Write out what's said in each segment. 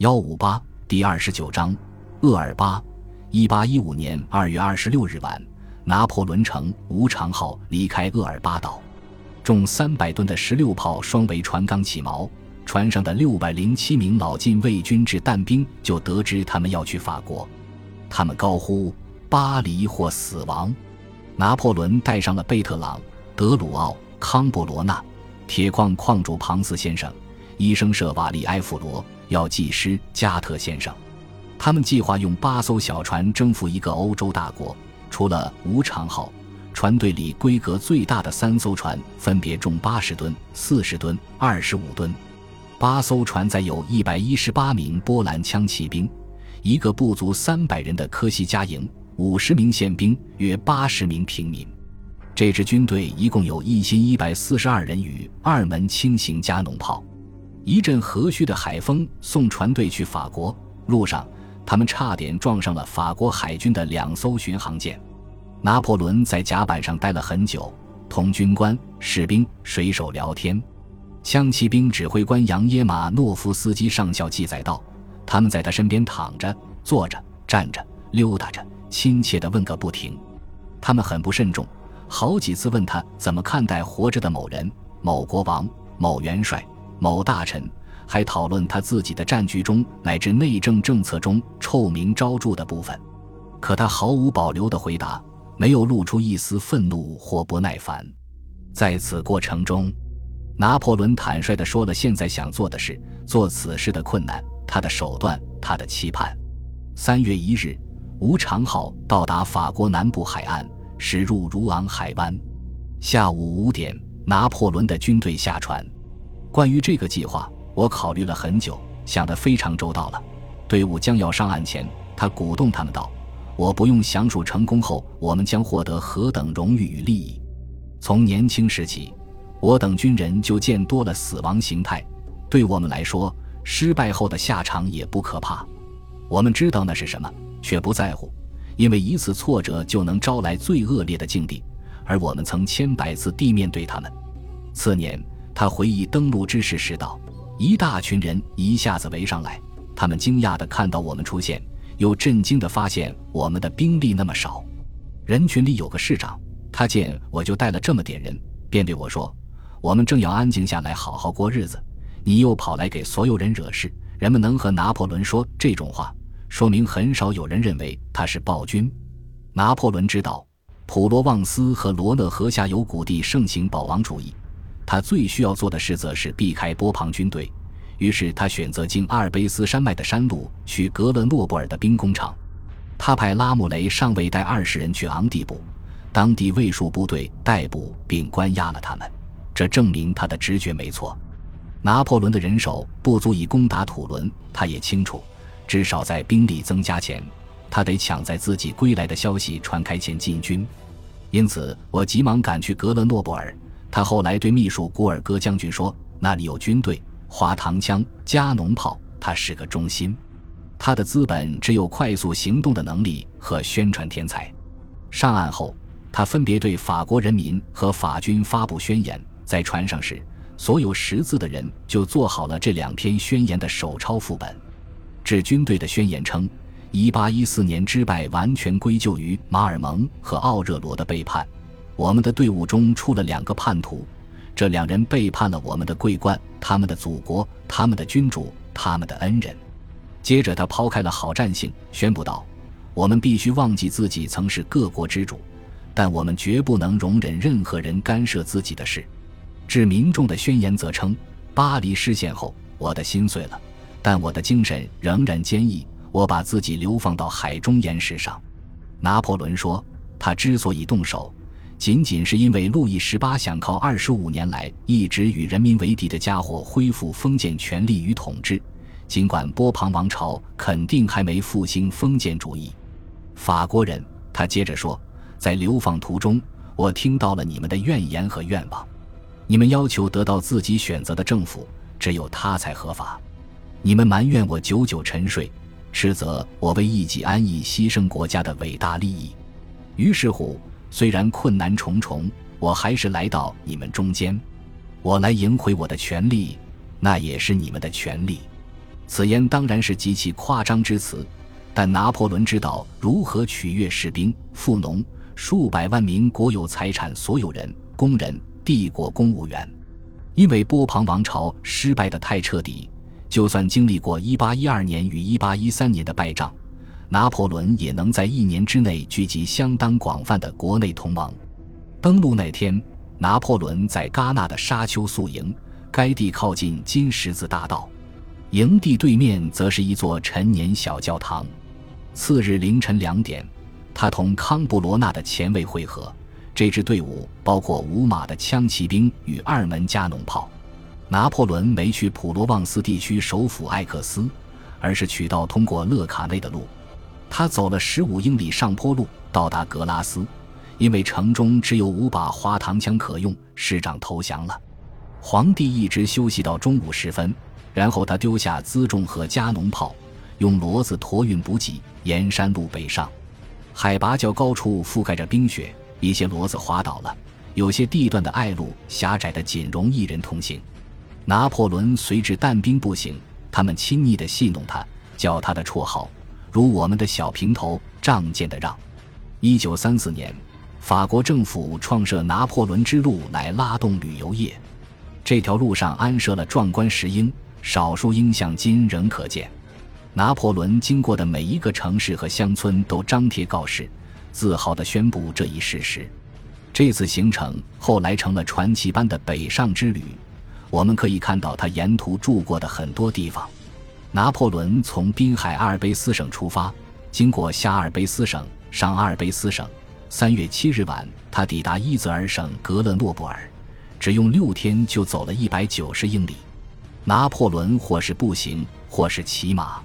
幺五八第二十九章，厄尔巴。一八一五年二月二十六日晚，拿破仑乘无常号离开厄尔巴岛，重三百吨的十六炮双桅船刚起锚，船上的六百零七名老禁卫军制弹兵就得知他们要去法国，他们高呼“巴黎或死亡”。拿破仑带上了贝特朗、德鲁奥、康布罗纳、铁矿矿主庞斯先生、医生舍瓦利埃弗罗。药剂师加特先生，他们计划用八艘小船征服一个欧洲大国。除了无常号，船队里规格最大的三艘船分别重八十吨、四十吨、二十五吨。八艘船载有一百一十八名波兰枪骑兵，一个不足三百人的科西嘉营，五十名宪兵，约八十名平民。这支军队一共有一千一百四十二人与二门轻型加农炮。一阵和煦的海风送船队去法国，路上他们差点撞上了法国海军的两艘巡航舰。拿破仑在甲板上待了很久，同军官、士兵、水手聊天。枪骑兵指挥官扬耶马诺夫斯基上校记载道：“他们在他身边躺着、坐着、站着、溜达着，亲切地问个不停。他们很不慎重，好几次问他怎么看待活着的某人、某国王、某元帅。”某大臣还讨论他自己的战局中乃至内政政策中臭名昭著的部分，可他毫无保留的回答，没有露出一丝愤怒或不耐烦。在此过程中，拿破仑坦率地说了现在想做的事，做此事的困难，他的手段，他的期盼。三月一日，吴长浩到达法国南部海岸，驶入茹昂海湾。下午五点，拿破仑的军队下船。关于这个计划，我考虑了很久，想得非常周到了。队伍将要上岸前，他鼓动他们道：“我不用详述成功后我们将获得何等荣誉与利益。从年轻时起，我等军人就见多了死亡形态。对我们来说，失败后的下场也不可怕。我们知道那是什么，却不在乎，因为一次挫折就能招来最恶劣的境地，而我们曾千百次地面对他们。次年。”他回忆登陆之时时道：“一大群人一下子围上来，他们惊讶地看到我们出现，又震惊地发现我们的兵力那么少。人群里有个市长，他见我就带了这么点人，便对我说：‘我们正要安静下来，好好过日子，你又跑来给所有人惹事。’人们能和拿破仑说这种话，说明很少有人认为他是暴君。拿破仑知道，普罗旺斯和罗讷河下游谷地盛行保王主义。”他最需要做的事，则是避开波旁军队。于是他选择经阿尔卑斯山脉的山路去格伦诺布尔的兵工厂。他派拉姆雷上尉带二十人去昂蒂布，当地卫戍部队逮捕并关押了他们。这证明他的直觉没错。拿破仑的人手不足以攻打土伦，他也清楚，至少在兵力增加前，他得抢在自己归来的消息传开前进军。因此，我急忙赶去格勒诺布尔。他后来对秘书古尔戈将军说：“那里有军队、滑膛枪、加农炮，他是个中心。他的资本只有快速行动的能力和宣传天才。”上岸后，他分别对法国人民和法军发布宣言。在船上时，所有识字的人就做好了这两篇宣言的手抄副本。致军队的宣言称：“1814 年之败完全归咎于马尔蒙和奥热罗的背叛。”我们的队伍中出了两个叛徒，这两人背叛了我们的桂冠、他们的祖国、他们的君主、他们的恩人。接着，他抛开了好战性，宣布道：“我们必须忘记自己曾是各国之主，但我们绝不能容忍任何人干涉自己的事。”致民众的宣言则称：“巴黎失陷后，我的心碎了，但我的精神仍然坚毅。我把自己流放到海中岩石上。”拿破仑说：“他之所以动手。”仅仅是因为路易十八想靠二十五年来一直与人民为敌的家伙恢复封建权力与统治，尽管波旁王朝肯定还没复兴封建主义。法国人，他接着说，在流放途中，我听到了你们的怨言和愿望，你们要求得到自己选择的政府，只有他才合法。你们埋怨我久久沉睡，斥责我为一己安逸牺牲国家的伟大利益。于是乎。虽然困难重重，我还是来到你们中间。我来赢回我的权利，那也是你们的权利。此言当然是极其夸张之词，但拿破仑知道如何取悦士兵、富农、数百万名国有财产所有人、工人、帝国公务员。因为波旁王朝失败的太彻底，就算经历过1812年与1813年的败仗，拿破仑也能在一年之内聚集相当广泛的国内同盟。登陆那天，拿破仑在戛纳的沙丘宿营，该地靠近金十字大道，营地对面则是一座陈年小教堂。次日凌晨两点，他同康布罗纳的前卫会合。这支队伍包括五马的枪骑兵与二门加农炮。拿破仑没去普罗旺斯地区首府艾克斯，而是取道通过勒卡内的路。他走了十五英里上坡路，到达格拉斯。因为城中只有五把滑膛枪可用，市长投降了。皇帝一直休息到中午时分，然后他丢下辎重和加农炮，用骡子驮运补给，沿山路北上。海拔较高处覆盖着冰雪。一些骡子滑倒了，有些地段的隘路狭窄的仅容一人通行。拿破仑随至但兵不行，他们亲昵地戏弄他，叫他的绰号，如我们的小平头、仗剑的让。一九三四年，法国政府创设拿破仑之路来拉动旅游业，这条路上安设了壮观石鹰，少数鹰像今仍可见。拿破仑经过的每一个城市和乡村都张贴告示。自豪地宣布这一事实。这次行程后来成了传奇般的北上之旅。我们可以看到他沿途住过的很多地方。拿破仑从滨海阿尔卑斯省出发，经过下阿尔卑斯省、上阿尔卑斯省。三月七日晚，他抵达伊泽尔省格勒诺布尔，只用六天就走了一百九十英里。拿破仑或是步行，或是骑马。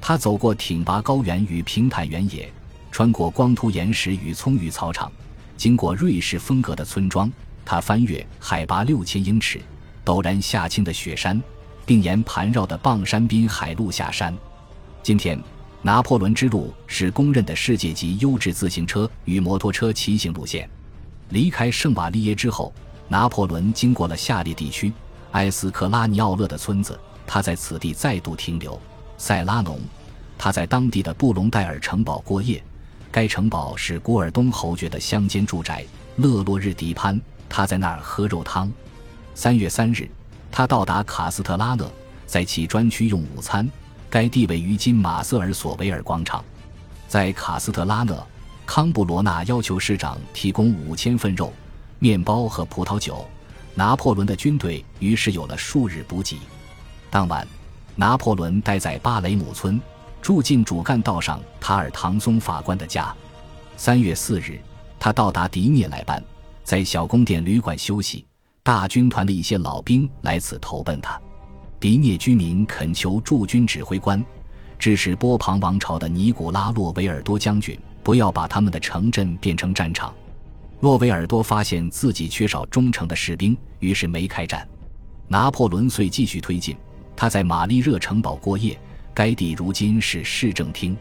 他走过挺拔高原与平坦原野。穿过光秃岩石与葱郁草场，经过瑞士风格的村庄，他翻越海拔六千英尺、陡然下倾的雪山，并沿盘绕的傍山滨海路下山。今天，拿破仑之路是公认的世界级优质自行车与摩托车骑行路线。离开圣瓦利耶之后，拿破仑经过了下列地区：埃斯克拉尼奥勒的村子，他在此地再度停留；塞拉农，他在当地的布隆代尔城堡过夜。该城堡是古尔东侯爵的乡间住宅。勒洛日迪潘，他在那儿喝肉汤。三月三日，他到达卡斯特拉讷，在其专区用午餐。该地位于今马瑟尔索维尔广场。在卡斯特拉讷，康布罗纳要求市长提供五千份肉、面包和葡萄酒。拿破仑的军队于是有了数日补给。当晚，拿破仑待在巴雷姆村。住进主干道上塔尔唐松法官的家。三月四日，他到达迪涅莱班，在小宫殿旅馆休息。大军团的一些老兵来此投奔他。迪涅居民恳求驻军指挥官，支持波旁王朝的尼古拉洛维尔多将军，不要把他们的城镇变成战场。洛维尔多发现自己缺少忠诚的士兵，于是没开战。拿破仑遂继续推进。他在玛丽热城堡过夜。该地如今是市政厅。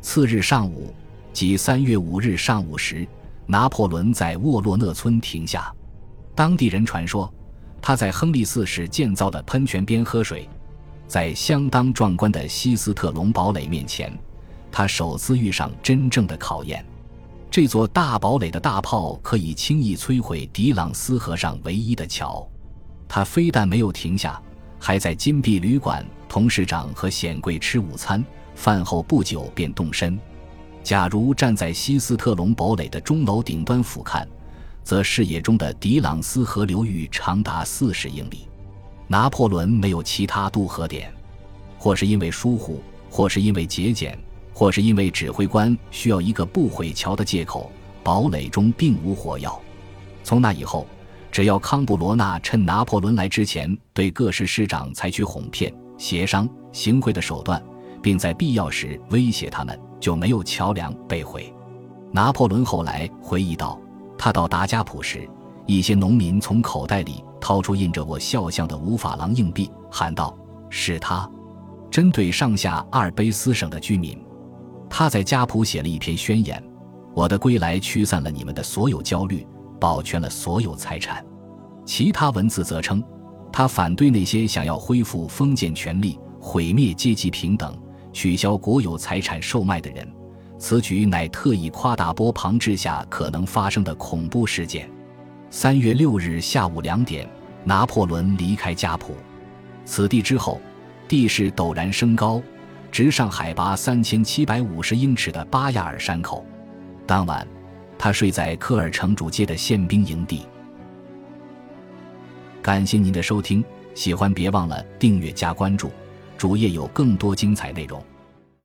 次日上午，即三月五日上午时，拿破仑在沃洛讷村停下。当地人传说，他在亨利四世建造的喷泉边喝水。在相当壮观的西斯特隆堡垒面前，他首次遇上真正的考验。这座大堡垒的大炮可以轻易摧毁迪朗斯河上唯一的桥。他非但没有停下。还在金碧旅馆同市长和显贵吃午餐，饭后不久便动身。假如站在西斯特隆堡垒的钟楼顶端俯瞰，则视野中的迪朗斯河流域长达四十英里。拿破仑没有其他渡河点，或是因为疏忽，或是因为节俭，或是因为指挥官需要一个不毁桥的借口。堡垒中并无火药。从那以后。只要康布罗纳趁拿破仑来之前对各市市长采取哄骗、协商、行贿的手段，并在必要时威胁他们，就没有桥梁被毁。拿破仑后来回忆道：“他到达加普时，一些农民从口袋里掏出印着我肖像的五法郎硬币，喊道：‘是他！’针对上下阿尔卑斯省的居民，他在加普写了一篇宣言：‘我的归来驱散了你们的所有焦虑。’”保全了所有财产，其他文字则称，他反对那些想要恢复封建权力、毁灭阶级平等、取消国有财产售卖的人。此举乃特意夸大波旁治下可能发生的恐怖事件。三月六日下午两点，拿破仑离开家谱。此地之后，地势陡然升高，直上海拔三千七百五十英尺的巴亚尔山口。当晚，他睡在科尔城主街的宪兵营地。感谢您的收听，喜欢别忘了订阅加关注，主页有更多精彩内容。